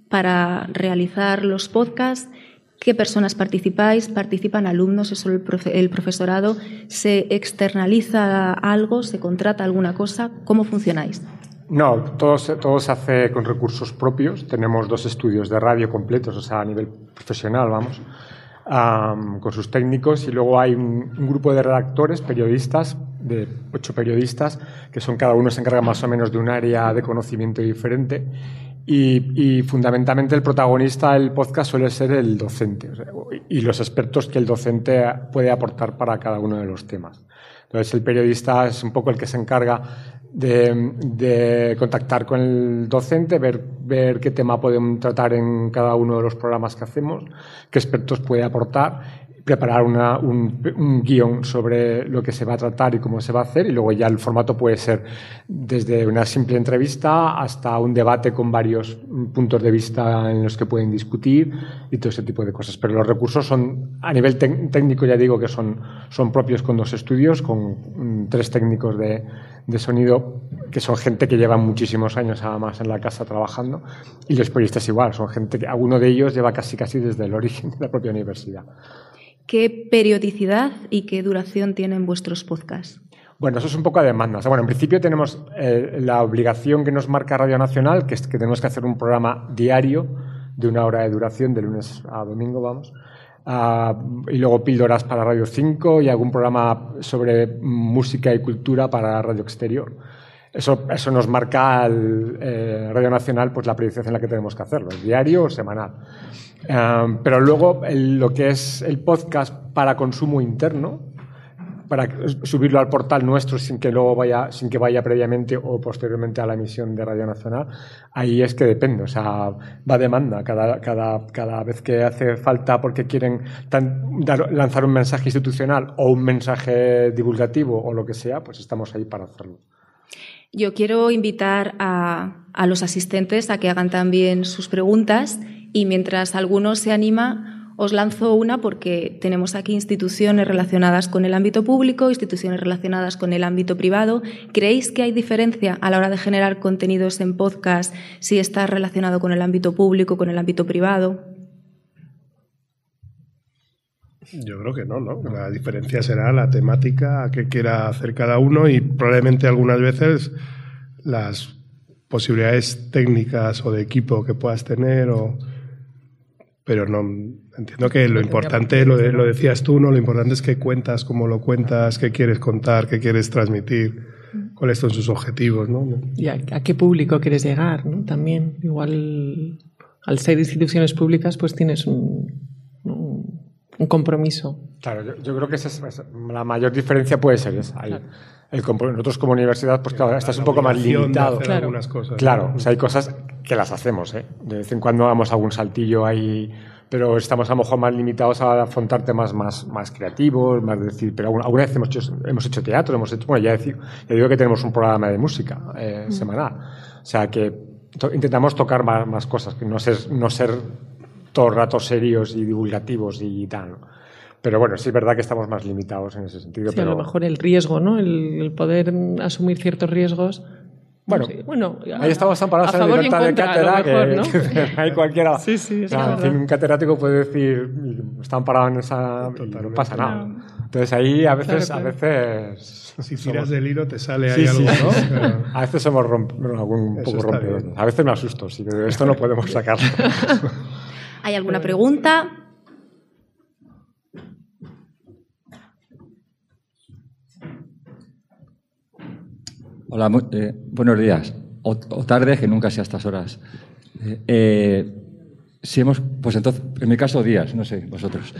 para realizar los podcasts? ¿Qué personas participáis? ¿Participan alumnos? ¿Es solo el, profesorado? ¿Se externaliza algo? ¿Se contrata alguna cosa? ¿Cómo funcionáis? No, todo todo se hace con recursos propios. Tenemos dos estudios de radio completos, o sea, a nivel profesional, vamos con sus técnicos y luego hay un, grupo de redactores, periodistas, de ocho periodistas, que son cada uno se encarga más o menos de un área de conocimiento diferente y, fundamentalmente el protagonista del podcast suele ser el docente y los expertos que el docente puede aportar para cada uno de los temas. Entonces el periodista es un poco el que se encarga de, contactar con el docente, ver, ver qué tema podemos tratar en cada uno de los programas que hacemos, qué expertos puede aportar preparar una, un, un, guion sobre lo que se va a tratar y cómo se va a hacer y luego ya el formato puede ser desde una simple entrevista hasta un debate con varios puntos de vista en los que pueden discutir y todo ese tipo de cosas. Pero los recursos son, a nivel técnico ya digo que son, son propios con dos estudios, con tres técnicos de, de sonido que son gente que lleva muchísimos años además en la casa trabajando y los periodistas igual, son gente que alguno de ellos lleva casi casi desde el origen de la propia universidad. ¿Qué periodicidad y qué duración tienen vuestros podcasts? Bueno, eso es un poco a demanda. bueno, en principio tenemos eh, la obligación que nos marca Radio Nacional, que es que tenemos que hacer un programa diario de una hora de duración, de lunes a domingo, vamos. Ah, y luego píldoras para Radio 5 y algún programa sobre música y cultura para Radio Exterior. Eso, eso nos marca al eh, Radio Nacional pues, la periodicidad en la que tenemos que hacerlo, diario o semanal. pero luego lo que es el podcast para consumo interno, para subirlo al portal nuestro sin que luego vaya, sin que vaya previamente o posteriormente a la emisión de Radio Nacional, ahí es que depende, o sea, va demanda cada, cada, cada vez que hace falta porque quieren lanzar un mensaje institucional o un mensaje divulgativo o lo que sea, pues estamos ahí para hacerlo. Yo quiero invitar a, los asistentes a que hagan también sus preguntas y mientras alguno se anima, os lanzo una porque tenemos aquí instituciones relacionadas con el ámbito público, instituciones relacionadas con el ámbito privado. ¿Creéis que hay diferencia a la hora de generar contenidos en podcast si está relacionado con el ámbito público, con el ámbito privado? Yo creo que no, ¿no? La diferencia será la temática que quiera hacer cada uno y probablemente algunas veces las posibilidades técnicas o de equipo que puedas tener o pero no entiendo que lo importante lo, lo decías tú no lo importante es que cuentas cómo lo cuentas qué quieres contar qué quieres transmitir cuáles son sus objetivos no y a, a qué público quieres llegar no también igual al ser instituciones públicas pues tienes un un compromiso. Claro, yo, creo que esa es, la mayor diferencia puede ser esa. El, nosotros como universidad, pues claro, estás un poco más limitado. Claro, algunas cosas, claro o sea, hay cosas que las hacemos. ¿eh? De vez en cuando damos algún saltillo ahí pero estamos a lo mejor más limitados a afrontar temas más, más creativos, más decir, pero alguna, vez hemos hecho, hemos hecho teatro, hemos hecho, bueno, ya, decir, ya digo que tenemos un programa de música eh, mm. semanal. O sea que intentamos tocar más, más, cosas, que no ser, no ser todo el rato serios y divulgativos y tal. Pero bueno, sí es verdad que estamos más limitados en ese sentido. pero... a lo mejor el riesgo, ¿no? El, poder asumir ciertos riesgos. Bueno, bueno ahí estamos amparados en libertad de cátedra, que, hay cualquiera. Sí, sí, es un catedrático puede decir, está amparado en esa. no pasa nada. Entonces ahí a veces. A veces si tiras del hilo te sale ahí algo, ¿no? A veces somos romp... un poco rompidos. A veces me asusto, sí, pero esto no podemos sacarlo. ¿Hay alguna pregunta? Hola, eh, buenos días. O, tarde, que nunca sea a estas horas. Eh, eh, si hemos, pues entonces, en mi caso, días, no sé, vosotros.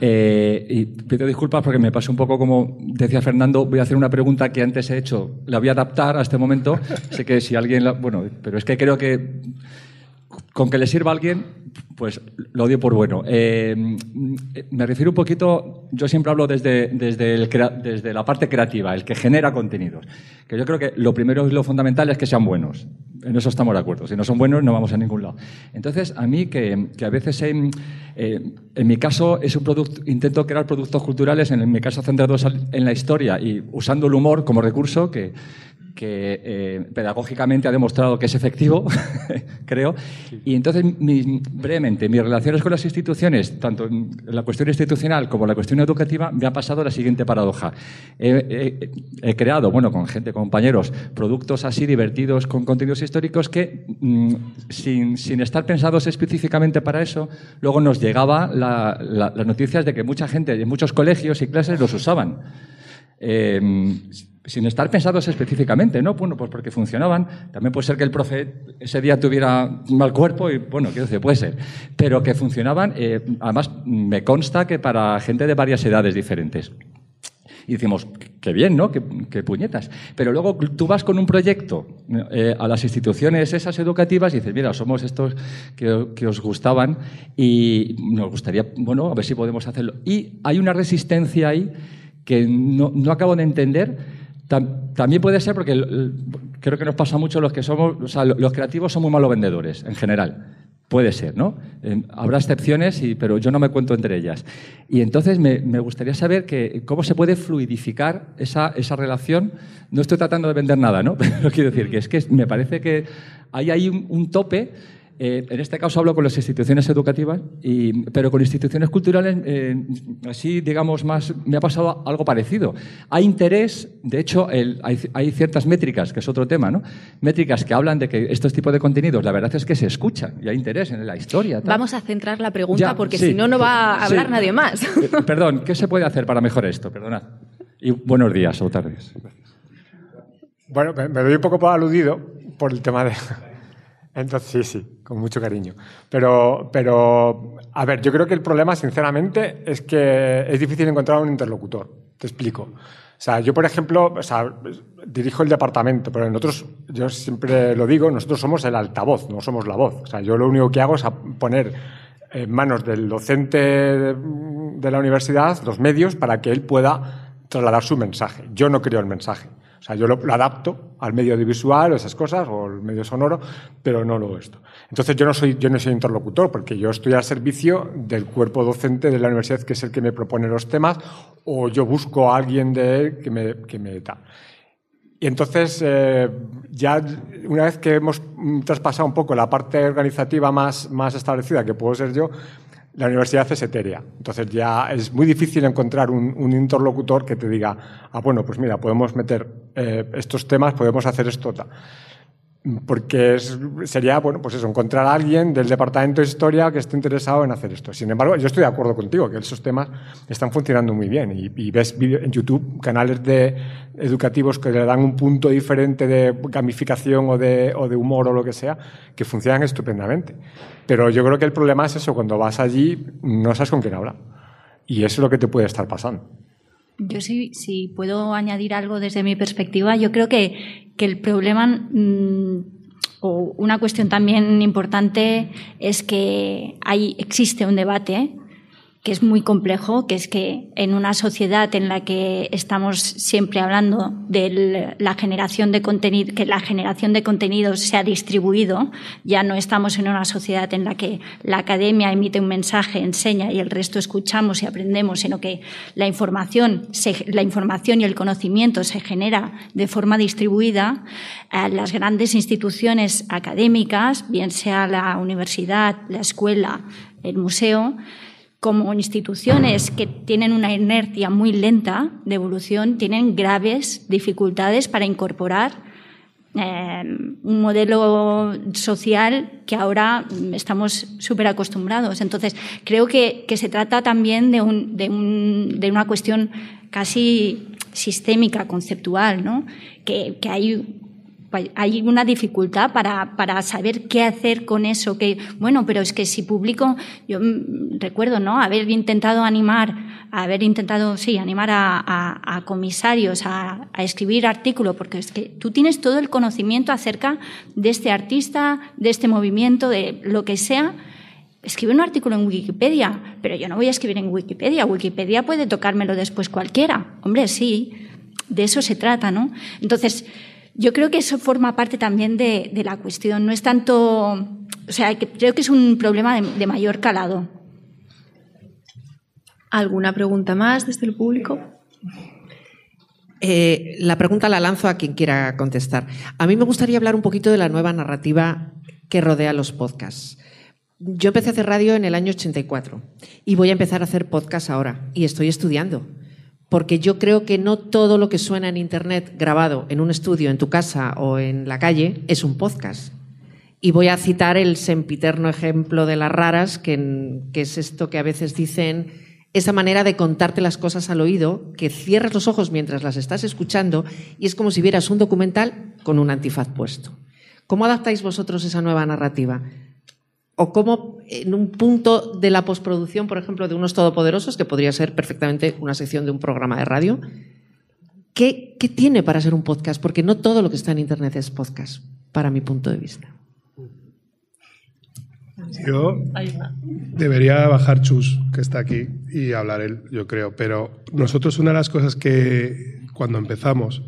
y pido disculpas porque me pasó un poco como decía Fernando, voy a hacer una pregunta que antes he hecho, la voy a adaptar a este momento. sé que si alguien, la, bueno, pero es que creo que con que le sirva a alguien, pues lo dio por bueno. Eh, me refiero un poquito, yo siempre hablo desde, desde, la parte creativa, el que genera contenidos. Que yo creo que lo primero y lo fundamental es que sean buenos. En eso estamos de acuerdo. Si no son buenos, no vamos a ningún lado. Entonces, a mí, que, que a veces en, eh, en mi caso es un producto, intento crear productos culturales, en mi caso centrados en la historia y usando el humor como recurso, que, que eh, pedagógicamente ha demostrado que es efectivo, creo. Y entonces, brevemente, mis relaciones con las instituciones, tanto en la cuestión institucional como en la cuestión educativa, me ha pasado la siguiente paradoja. He, creado, bueno, con gente, compañeros, productos así divertidos con contenidos históricos que, mm, sin, sin, estar pensados específicamente para eso, luego nos llegaba las noticias de que mucha gente en muchos colegios y clases los usaban. Sin estar pensados específicamente, ¿no? Bueno, pues porque funcionaban. También puede ser que el profe ese día tuviera mal cuerpo y, bueno, quiero decir, puede ser. Pero que funcionaban, eh, además, me consta que para gente de varias edades diferentes. Y decimos, qué bien, ¿no? Qué, puñetas. Pero luego tú vas con un proyecto eh, a las instituciones esas educativas y dices, mira, somos estos que, que, os gustaban y nos gustaría, bueno, a ver si podemos hacerlo. Y hay una resistencia ahí que no, no acabo de entender también puede ser porque creo que nos pasa mucho los que somos, o sea, los creativos son muy malos vendedores en general. Puede ser, ¿no? Habrá excepciones, pero yo no me cuento entre ellas. Y entonces me, gustaría saber que, cómo se puede fluidificar esa, esa, relación. No estoy tratando de vender nada, ¿no? Pero quiero decir que es que me parece que hay ahí un tope eh, en este caso hablo con las instituciones educativas, pero con instituciones culturales, eh, así digamos más, me ha pasado algo parecido. Hay interés, de hecho, hay, ciertas métricas, que es otro tema, ¿no? Métricas que hablan de que estos tipos de contenidos, la verdad es que se escuchan y hay interés en la historia. Vamos a centrar la pregunta porque si no, no va a hablar nadie más. Eh, perdón, ¿qué se puede hacer para mejorar esto? Perdonad. Y buenos días o tardes. Bueno, me doy un poco por aludido por el tema de entonces, sí, sí, con mucho cariño. Pero, pero, a ver, yo creo que el problema, sinceramente, es que es difícil encontrar un interlocutor. Te explico. O sea, yo, por ejemplo, o sea, dirijo el departamento, pero nosotros, yo siempre lo digo, nosotros somos el altavoz, no somos la voz. O sea, yo lo único que hago es poner en manos del docente de la universidad los medios para que él pueda trasladar su mensaje. Yo no creo el mensaje. O sea, yo lo, adapto al medio audiovisual o esas cosas, o el medio sonoro, pero no lo esto. Entonces yo no soy, yo no soy interlocutor, porque yo estoy al servicio del cuerpo docente de la universidad, que es el que me propone los temas, o yo busco a alguien de él que me, que me da. Y entonces, eh, ya una vez que hemos traspasado un poco la parte organizativa más, más establecida, que puedo ser yo, la universidad es etérea. Entonces ya es muy difícil encontrar un, interlocutor que te diga, ah, bueno, pues mira, podemos meter eh, estos temas, podemos hacer esto. Porque sería, bueno, pues eso, encontrar a alguien del departamento de historia que esté interesado en hacer esto. Sin embargo, yo estoy de acuerdo contigo, que esos temas están funcionando muy bien. Y, ves en YouTube canales de educativos que le dan un punto diferente de gamificación o de, o de humor o lo que sea, que funcionan estupendamente. Pero yo creo que el problema es eso, cuando vas allí no sabes con quién hablar. Y eso es lo que te puede estar pasando. Yo sí, si puedo añadir algo desde mi perspectiva, yo creo que, que el problema, mm, o una cuestión también importante es que hay, existe un debate que es muy complejo, que es que en una sociedad en la que estamos siempre hablando de la generación de contenido, que la generación de contenidos se ha distribuido, ya no estamos en una sociedad en la que la academia emite un mensaje, enseña y el resto escuchamos y aprendemos, sino que la información, la información y el conocimiento se genera de forma distribuida. las grandes instituciones académicas, bien sea la universidad, la escuela, el museo, como instituciones que tienen una inercia muy lenta de evolución, tienen graves dificultades para incorporar eh, un modelo social que ahora estamos súper acostumbrados. Entonces, creo que, se trata también de, un, de, un, de, una cuestión casi sistémica, conceptual, ¿no? que, que hay hay una dificultad para, para, saber qué hacer con eso. Que, bueno, pero es que si publico, yo mm, recuerdo, ¿no? Haber intentado animar, haber intentado, sí, animar a, comisarios a, a, escribir artículos, porque es que tú tienes todo el conocimiento acerca de este artista, de este movimiento, de lo que sea. Escribe un artículo en Wikipedia, pero yo no voy a escribir en Wikipedia. Wikipedia puede tocármelo después cualquiera. Hombre, sí, de eso se trata, ¿no? Entonces, yo creo que eso forma parte también de, la cuestión. No es tanto, o sea, creo que es un problema de, mayor calado. ¿Alguna pregunta más desde el público? Eh, la pregunta la lanzo a quien quiera contestar. A mí me gustaría hablar un poquito de la nueva narrativa que rodea los podcasts. Yo empecé a hacer radio en el año 84 y voy a empezar a hacer podcast ahora y estoy estudiando porque yo creo que no todo lo que suena en Internet grabado en un estudio, en tu casa o en la calle es un podcast. Y voy a citar el sempiterno ejemplo de las raras, que, es esto que a veces dicen, esa manera de contarte las cosas al oído, que cierras los ojos mientras las estás escuchando y es como si vieras un documental con un antifaz puesto. ¿Cómo adaptáis vosotros esa nueva narrativa? O cómo en un punto de la postproducción, por ejemplo, de unos todopoderosos, que podría ser perfectamente una sección de un programa de radio, ¿qué, tiene para ser un podcast? Porque no todo lo que está en Internet es podcast, para mi punto de vista. Yo debería bajar Chus, que está aquí, y hablar él, yo creo. Pero nosotros una de las cosas que cuando empezamos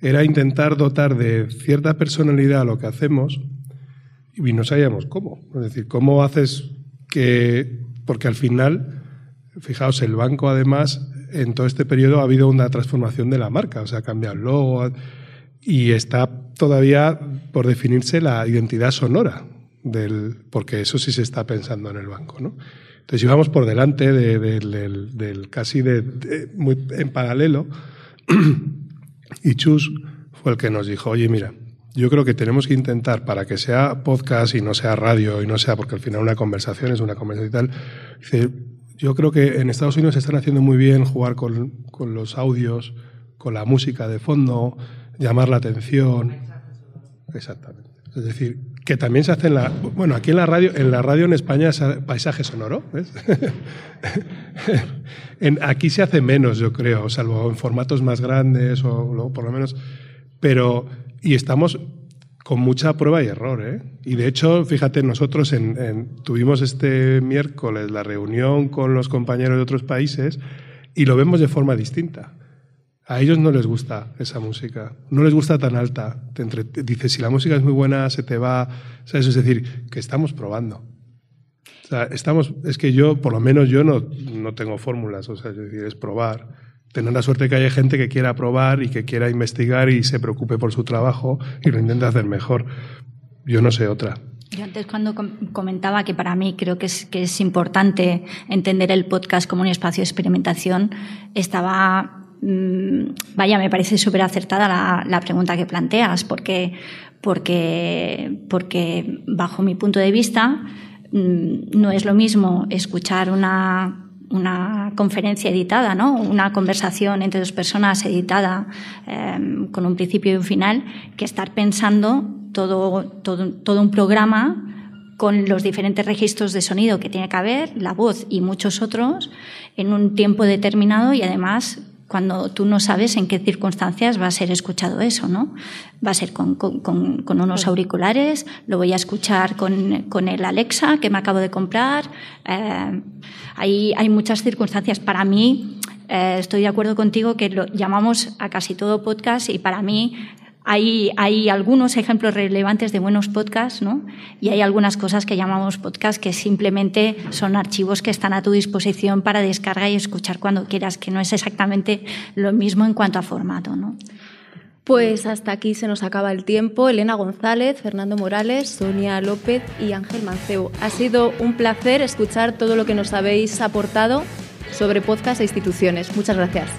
era intentar dotar de cierta personalidad a lo que hacemos y no sabíamos cómo. Es decir, ¿cómo haces que.? Porque al final, fijaos, el banco además, en todo este periodo ha habido una transformación de la marca, o sea, ha cambiado el logo y está todavía por definirse la identidad sonora, del, porque eso sí se está pensando en el banco, ¿no? Entonces íbamos por delante del, casi de, muy en paralelo y Chus fue el que nos dijo, oye, mira, yo creo que tenemos que intentar, para que sea podcast y no sea radio y no sea, porque al final una conversación es una conversación y tal, yo creo que en Estados Unidos se están haciendo muy bien jugar con, con los audios, con la música de fondo, llamar la atención. Exactamente. Es decir, que también se hace en la. Bueno, aquí en la radio, en la radio en España es paisaje sonoro. aquí se hace menos, yo creo, salvo en formatos más grandes o por lo menos. Pero y estamos con mucha prueba y error. ¿eh? Y de hecho, fíjate, nosotros tuvimos este miércoles la reunión con los compañeros de otros países y lo vemos de forma distinta. A ellos no les gusta esa música, no les gusta tan alta. Te dices, si la música es muy buena, se te va. ¿sabes? Es decir, que estamos probando. Estamos, es que yo, por lo menos yo no, no tengo fórmulas, o sea, es decir, es probar tener la suerte que haya gente que quiera probar y que quiera investigar y se preocupe por su trabajo y lo intente hacer mejor. Yo no sé otra. Yo antes cuando comentaba que para mí creo que es, que es importante entender el podcast como un espacio de experimentación, estaba, mm, vaya, me parece súper acertada la, la, pregunta que planteas, porque, porque, porque bajo mi punto de vista mm, no es lo mismo escuchar una una conferencia editada, ¿no? una conversación entre dos personas editada em, con un principio y un final, que estar pensando todo, todo, todo un programa con los diferentes registros de sonido que tiene que haber, la voz y muchos otros, en un tiempo determinado y además cuando tú no sabes en qué circunstancias va a ser escuchado eso, ¿no? Va a ser con, unos auriculares, lo voy a escuchar con, el Alexa que me acabo de comprar. Eh, hay, hay muchas circunstancias. Para mí, eh, estoy de acuerdo contigo que lo llamamos a casi todo podcast y para mí hay, algunos ejemplos relevantes de buenos podcasts, ¿no? Y hay algunas cosas que llamamos podcast que simplemente son archivos que están a tu disposición para descargar y escuchar cuando quieras, que no es exactamente lo mismo en cuanto a formato, ¿no? Pues hasta aquí se nos acaba el tiempo. Elena González, Fernando Morales, Sonia López y Ángel Manceu. Ha sido un placer escuchar todo lo que nos habéis aportado sobre podcast e instituciones. Muchas gracias.